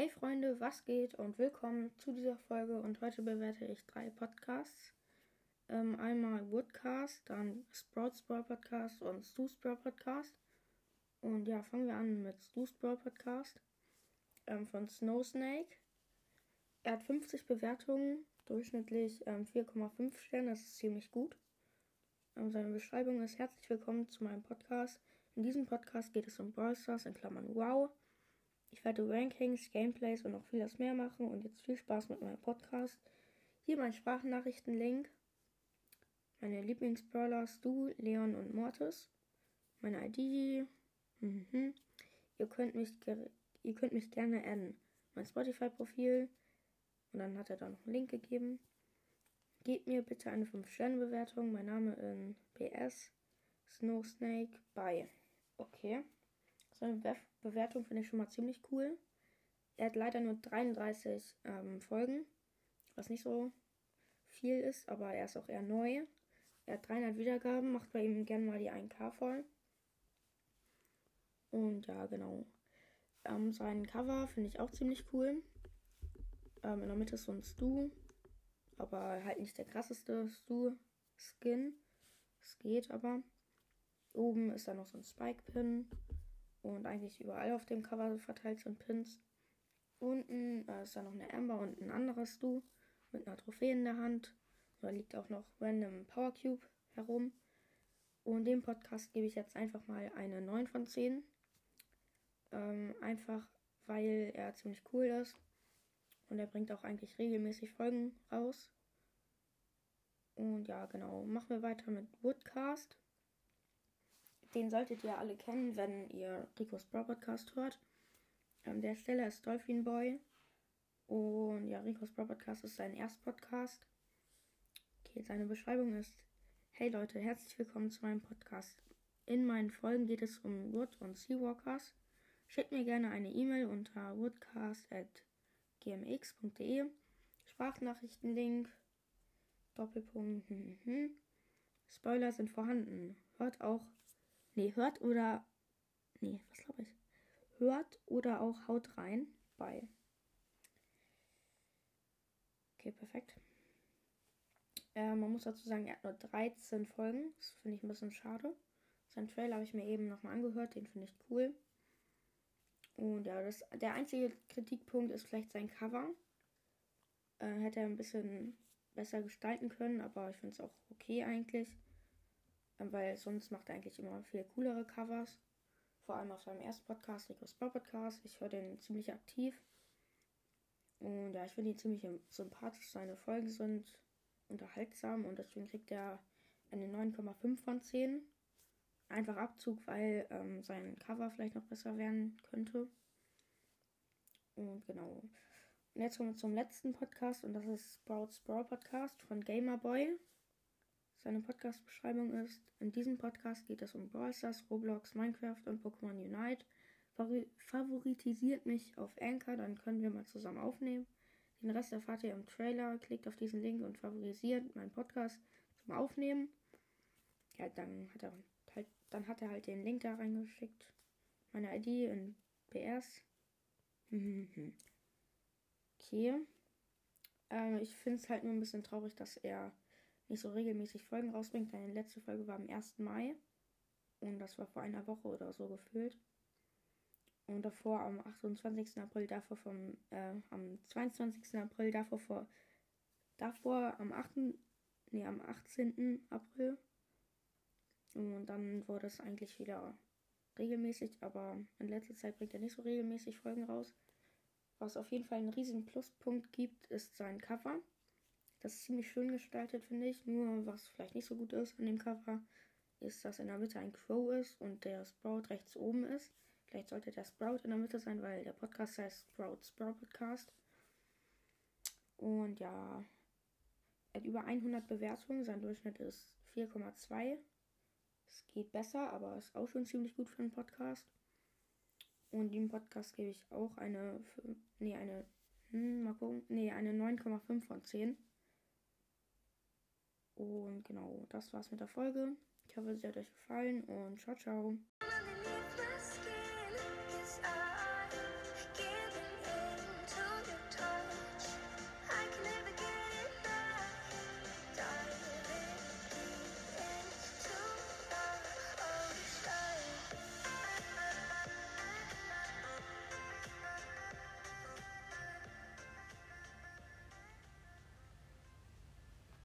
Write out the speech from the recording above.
Hey Freunde, was geht und willkommen zu dieser Folge und heute bewerte ich drei Podcasts. Ähm, einmal Woodcast, dann Sprout Sprawl Podcast und Stu Sprawl Podcast. Und ja, fangen wir an mit Stu Sprawl Podcast ähm, von Snowsnake. Er hat 50 Bewertungen, durchschnittlich ähm, 4,5 Sterne, das ist ziemlich gut. Ähm, seine Beschreibung ist herzlich willkommen zu meinem Podcast. In diesem Podcast geht es um Brawl Stars in Klammern Wow ich werde Rankings, Gameplays und noch vieles mehr machen und jetzt viel Spaß mit meinem Podcast. Hier mein Sprachnachrichten-Link. Meine Lieblingsbrawler Stu, Leon und Mortis. Meine ID. Mhm. Ihr, könnt mich ihr könnt mich gerne adden. Mein Spotify-Profil. Und dann hat er da noch einen Link gegeben. Gebt mir bitte eine 5-Sterne-Bewertung. Mein Name in BS. Snowsnake. Bye. Okay. Seine Be Bewertung finde ich schon mal ziemlich cool. Er hat leider nur 33 ähm, Folgen, was nicht so viel ist, aber er ist auch eher neu. Er hat 300 Wiedergaben, macht bei ihm gerne mal die 1K voll. Und ja, genau. Ähm, sein Cover finde ich auch ziemlich cool. Ähm, in der Mitte ist so ein Stu, aber halt nicht der krasseste Stu-Skin. Es geht aber. Oben ist da noch so ein Spike-Pin und eigentlich überall auf dem Cover verteilt sind Pins. Unten äh, ist da noch eine Amber und ein anderes Du mit einer Trophäe in der Hand. Da liegt auch noch random Power Cube herum. Und dem Podcast gebe ich jetzt einfach mal eine 9 von 10. Ähm, einfach weil er ziemlich cool ist. Und er bringt auch eigentlich regelmäßig Folgen raus. Und ja, genau. Machen wir weiter mit Woodcast. Den solltet ihr alle kennen, wenn ihr Ricos Bro Podcast hört. Ähm, der Stelle ist Dolphin Boy. Und ja, Ricos Bro Podcast ist sein Erstpodcast. Okay, seine Beschreibung ist: Hey Leute, herzlich willkommen zu meinem Podcast. In meinen Folgen geht es um Wood und Seawalkers. Schickt mir gerne eine E-Mail unter woodcast.gmx.de. Sprachnachrichtenlink. Doppelpunkt. Hm, hm, hm. Spoiler sind vorhanden. Hört auch Nee, hört oder. Nee, was glaube ich? Hört oder auch haut rein bei. Okay, perfekt. Äh, man muss dazu sagen, er hat nur 13 Folgen. Das finde ich ein bisschen schade. Sein Trailer habe ich mir eben nochmal angehört. Den finde ich cool. Und ja, das, der einzige Kritikpunkt ist vielleicht sein Cover. Äh, hätte er ein bisschen besser gestalten können, aber ich finde es auch okay eigentlich weil sonst macht er eigentlich immer viel coolere Covers. Vor allem auf seinem ersten Podcast, Rico's Ball Podcast. Ich höre den ziemlich aktiv. Und ja, ich finde ihn ziemlich sympathisch. Seine Folgen sind unterhaltsam und deswegen kriegt er eine 9,5 von 10. Einfach Abzug, weil ähm, sein Cover vielleicht noch besser werden könnte. Und genau. Und jetzt kommen wir zum letzten Podcast und das ist Sprouts Brawl Podcast von Gamerboy. Seine Podcast-Beschreibung ist: In diesem Podcast geht es um Brawl Stars, Roblox, Minecraft und Pokémon Unite. Favoritisiert mich auf Anchor, dann können wir mal zusammen aufnehmen. Den Rest erfahrt ihr im Trailer. Klickt auf diesen Link und favorisiert meinen Podcast zum Aufnehmen. Ja, dann hat er halt, dann hat er halt den Link da reingeschickt. Meine ID in BS. okay. Äh, ich finde es halt nur ein bisschen traurig, dass er nicht so regelmäßig Folgen rausbringt. Deine letzte Folge war am 1. Mai. Und das war vor einer Woche oder so gefühlt. Und davor am 28. April, davor vom, äh, am 22. April, davor vor, davor am 8. Nee, am 18. April. Und dann wurde es eigentlich wieder regelmäßig, aber in letzter Zeit bringt er nicht so regelmäßig Folgen raus. Was auf jeden Fall einen riesen Pluspunkt gibt, ist sein Cover. Das ist ziemlich schön gestaltet, finde ich. Nur was vielleicht nicht so gut ist an dem Cover, ist, dass in der Mitte ein Crow ist und der Sprout rechts oben ist. Vielleicht sollte der Sprout in der Mitte sein, weil der Podcast heißt Sprout Sprout Podcast. Und ja, er hat über 100 Bewertungen. Sein Durchschnitt ist 4,2. Es geht besser, aber ist auch schon ziemlich gut für einen Podcast. Und dem Podcast gebe ich auch eine, nee, eine, hm, mal gucken, nee, eine 9,5 von 10. Und genau, das war's mit der Folge. Ich hoffe, sie hat euch gefallen und ciao, ciao.